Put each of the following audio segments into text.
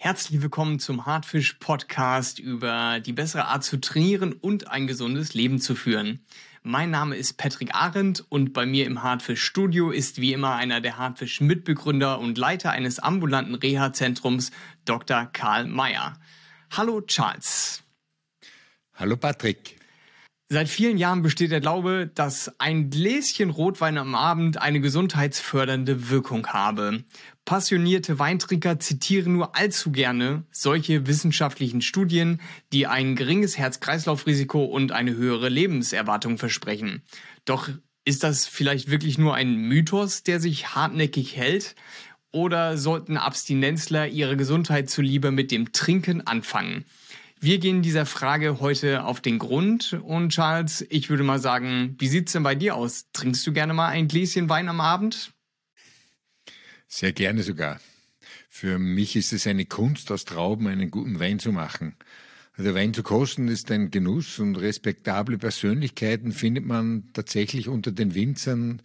Herzlich willkommen zum Hartfisch Podcast über die bessere Art zu trainieren und ein gesundes Leben zu führen. Mein Name ist Patrick Arendt und bei mir im Hartfisch Studio ist wie immer einer der Hartfisch Mitbegründer und Leiter eines ambulanten Reha-Zentrums, Dr. Karl Mayer. Hallo Charles. Hallo Patrick. Seit vielen Jahren besteht der Glaube, dass ein Gläschen Rotwein am Abend eine gesundheitsfördernde Wirkung habe. Passionierte Weintrinker zitieren nur allzu gerne solche wissenschaftlichen Studien, die ein geringes Herz-Kreislauf-Risiko und eine höhere Lebenserwartung versprechen. Doch ist das vielleicht wirklich nur ein Mythos, der sich hartnäckig hält? Oder sollten Abstinenzler ihre Gesundheit zuliebe mit dem Trinken anfangen? Wir gehen dieser Frage heute auf den Grund. Und Charles, ich würde mal sagen, wie sieht's denn bei dir aus? Trinkst du gerne mal ein Gläschen Wein am Abend? Sehr gerne sogar. Für mich ist es eine Kunst, aus Trauben einen guten Wein zu machen. Also Wein zu kosten ist ein Genuss und respektable Persönlichkeiten findet man tatsächlich unter den Winzern.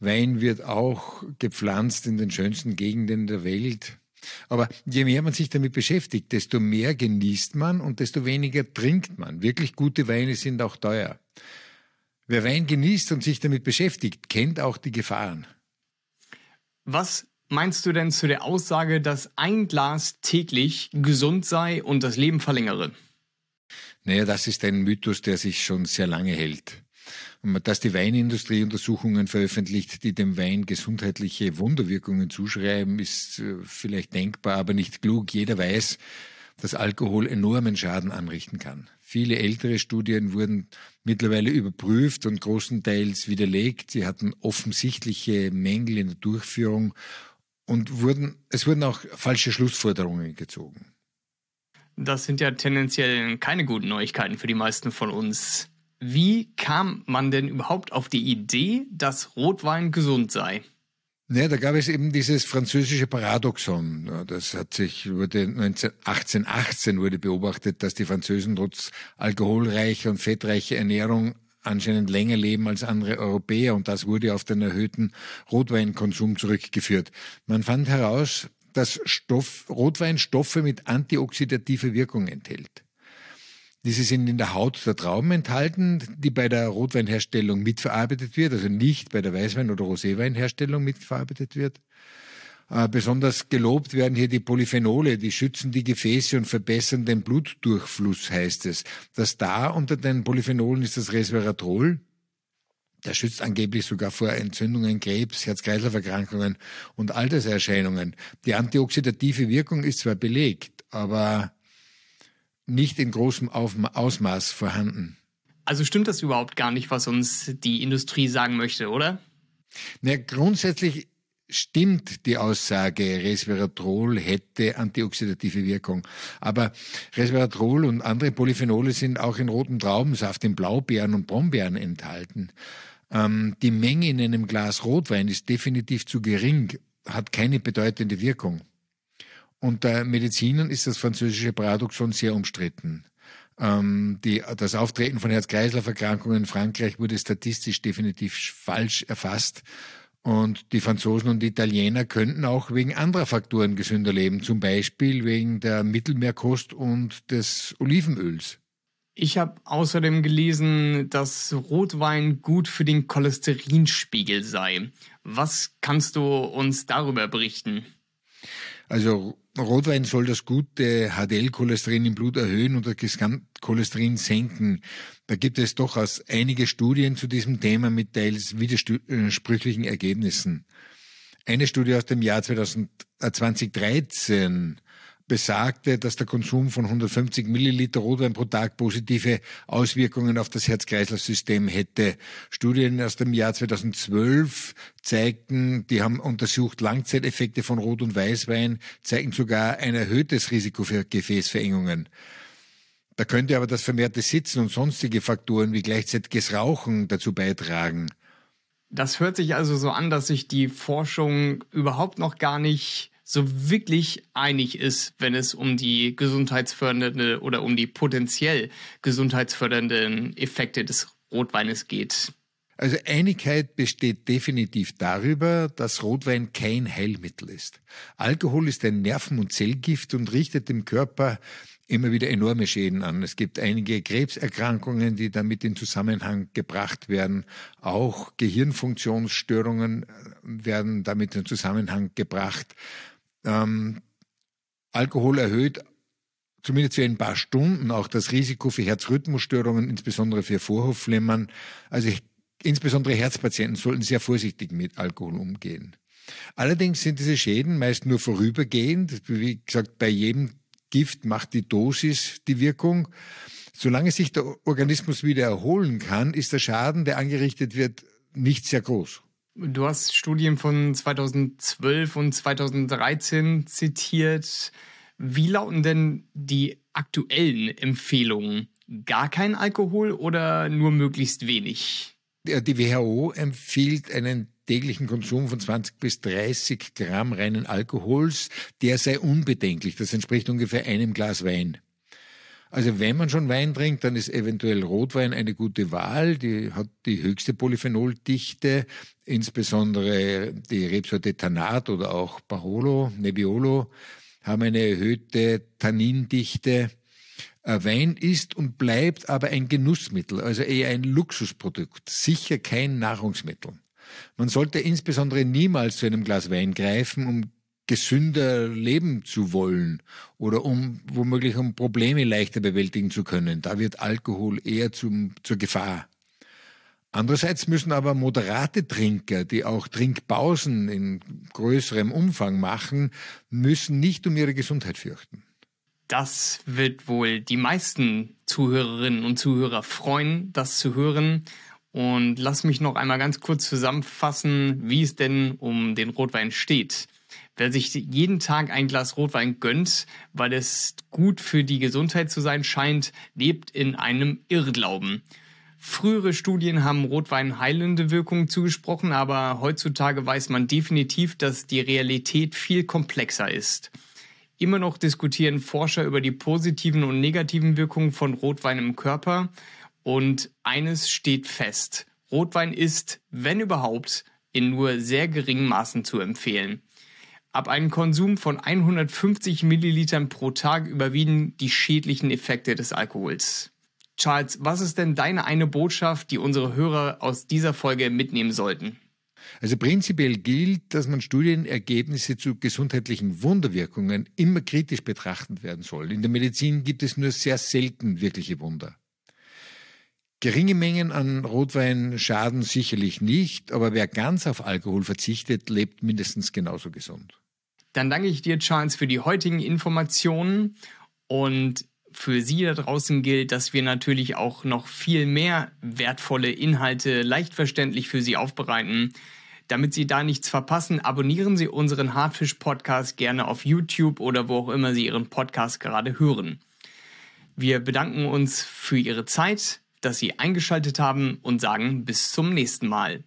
Wein wird auch gepflanzt in den schönsten Gegenden der Welt. Aber je mehr man sich damit beschäftigt, desto mehr genießt man und desto weniger trinkt man. Wirklich gute Weine sind auch teuer. Wer Wein genießt und sich damit beschäftigt, kennt auch die Gefahren. Was meinst du denn zu der Aussage, dass ein Glas täglich gesund sei und das Leben verlängere? Naja, das ist ein Mythos, der sich schon sehr lange hält. Dass die Weinindustrie Untersuchungen veröffentlicht, die dem Wein gesundheitliche Wunderwirkungen zuschreiben, ist äh, vielleicht denkbar, aber nicht klug. Jeder weiß, dass Alkohol enormen Schaden anrichten kann. Viele ältere Studien wurden mittlerweile überprüft und großenteils widerlegt. Sie hatten offensichtliche Mängel in der Durchführung und wurden, es wurden auch falsche Schlussforderungen gezogen. Das sind ja tendenziell keine guten Neuigkeiten für die meisten von uns. Wie kam man denn überhaupt auf die Idee, dass Rotwein gesund sei? Ja, da gab es eben dieses französische Paradoxon. Das hat sich, wurde 1818 wurde beobachtet, dass die Französen trotz alkoholreicher und fettreicher Ernährung anscheinend länger leben als andere Europäer und das wurde auf den erhöhten Rotweinkonsum zurückgeführt. Man fand heraus, dass Stoff, Rotwein Stoffe mit antioxidativer Wirkung enthält. Diese sind in der Haut der Trauben enthalten, die bei der Rotweinherstellung mitverarbeitet wird, also nicht bei der Weißwein- oder Roséweinherstellung mitverarbeitet wird. Äh, besonders gelobt werden hier die Polyphenole, die schützen die Gefäße und verbessern den Blutdurchfluss, heißt es. Das da unter den Polyphenolen ist das Resveratrol. Der schützt angeblich sogar vor Entzündungen, Krebs, Herz-Kreislauf-Erkrankungen und Alterserscheinungen. Die antioxidative Wirkung ist zwar belegt, aber nicht in großem Ausmaß vorhanden. Also stimmt das überhaupt gar nicht, was uns die Industrie sagen möchte, oder? Na, grundsätzlich stimmt die Aussage, Resveratrol hätte antioxidative Wirkung. Aber Resveratrol und andere Polyphenole sind auch in rotem Traubensaft, in Blaubeeren und Brombeeren enthalten. Ähm, die Menge in einem Glas Rotwein ist definitiv zu gering, hat keine bedeutende Wirkung. Unter Medizinern ist das französische Paradoxon sehr umstritten. Ähm, die, das Auftreten von Herz-Kreislauf-Erkrankungen in Frankreich wurde statistisch definitiv falsch erfasst. Und die Franzosen und die Italiener könnten auch wegen anderer Faktoren gesünder leben, zum Beispiel wegen der Mittelmeerkost und des Olivenöls. Ich habe außerdem gelesen, dass Rotwein gut für den Cholesterinspiegel sei. Was kannst du uns darüber berichten? Also Rotwein soll das gute HDL-Cholesterin im Blut erhöhen und das Gesamtcholesterin senken. Da gibt es durchaus einige Studien zu diesem Thema mit teils widersprüchlichen Ergebnissen. Eine Studie aus dem Jahr 2013 besagte, dass der Konsum von 150 Milliliter Rotwein pro Tag positive Auswirkungen auf das Herz-Kreislauf-System hätte. Studien aus dem Jahr 2012 zeigten, die haben untersucht Langzeiteffekte von Rot- und Weißwein, zeigen sogar ein erhöhtes Risiko für Gefäßverengungen. Da könnte aber das vermehrte Sitzen und sonstige Faktoren wie gleichzeitiges Rauchen dazu beitragen. Das hört sich also so an, dass sich die Forschung überhaupt noch gar nicht so wirklich einig ist, wenn es um die gesundheitsfördernde oder um die potenziell gesundheitsfördernden Effekte des Rotweines geht. Also Einigkeit besteht definitiv darüber, dass Rotwein kein Heilmittel ist. Alkohol ist ein Nerven- und Zellgift und richtet dem Körper immer wieder enorme Schäden an. Es gibt einige Krebserkrankungen, die damit in Zusammenhang gebracht werden. Auch Gehirnfunktionsstörungen äh, werden damit in Zusammenhang gebracht. Ähm, Alkohol erhöht zumindest für ein paar Stunden auch das Risiko für Herzrhythmusstörungen, insbesondere für Vorhofflimmern. Also insbesondere Herzpatienten sollten sehr vorsichtig mit Alkohol umgehen. Allerdings sind diese Schäden meist nur vorübergehend. Wie gesagt, bei jedem Gift macht die Dosis die Wirkung. Solange sich der Organismus wieder erholen kann, ist der Schaden, der angerichtet wird, nicht sehr groß. Du hast Studien von 2012 und 2013 zitiert. Wie lauten denn die aktuellen Empfehlungen? Gar kein Alkohol oder nur möglichst wenig? Die WHO empfiehlt einen täglichen Konsum von 20 bis 30 Gramm reinen Alkohols. Der sei unbedenklich. Das entspricht ungefähr einem Glas Wein. Also wenn man schon Wein trinkt, dann ist eventuell Rotwein eine gute Wahl. Die hat die höchste Polyphenoldichte, insbesondere die Rebsorte Tanat oder auch Barolo, Nebbiolo haben eine erhöhte Tannindichte. Wein ist und bleibt aber ein Genussmittel, also eher ein Luxusprodukt, sicher kein Nahrungsmittel. Man sollte insbesondere niemals zu einem Glas Wein greifen, um gesünder leben zu wollen oder um womöglich um Probleme leichter bewältigen zu können. Da wird Alkohol eher zum, zur Gefahr. Andererseits müssen aber moderate Trinker, die auch Trinkpausen in größerem Umfang machen, müssen nicht um ihre Gesundheit fürchten. Das wird wohl die meisten Zuhörerinnen und Zuhörer freuen, das zu hören. Und lass mich noch einmal ganz kurz zusammenfassen, wie es denn um den Rotwein steht. Wer sich jeden Tag ein Glas Rotwein gönnt, weil es gut für die Gesundheit zu sein scheint, lebt in einem Irrglauben. Frühere Studien haben Rotwein heilende Wirkungen zugesprochen, aber heutzutage weiß man definitiv, dass die Realität viel komplexer ist. Immer noch diskutieren Forscher über die positiven und negativen Wirkungen von Rotwein im Körper und eines steht fest. Rotwein ist, wenn überhaupt, in nur sehr geringen Maßen zu empfehlen. Ab einem Konsum von 150 Millilitern pro Tag überwiegen die schädlichen Effekte des Alkohols. Charles, was ist denn deine eine Botschaft, die unsere Hörer aus dieser Folge mitnehmen sollten? Also prinzipiell gilt, dass man Studienergebnisse zu gesundheitlichen Wunderwirkungen immer kritisch betrachtet werden soll. In der Medizin gibt es nur sehr selten wirkliche Wunder. Geringe Mengen an Rotwein schaden sicherlich nicht, aber wer ganz auf Alkohol verzichtet, lebt mindestens genauso gesund. Dann danke ich dir, Charles, für die heutigen Informationen und für Sie da draußen gilt, dass wir natürlich auch noch viel mehr wertvolle Inhalte leicht verständlich für Sie aufbereiten. Damit Sie da nichts verpassen, abonnieren Sie unseren Hardfish Podcast gerne auf YouTube oder wo auch immer Sie Ihren Podcast gerade hören. Wir bedanken uns für Ihre Zeit, dass Sie eingeschaltet haben und sagen bis zum nächsten Mal.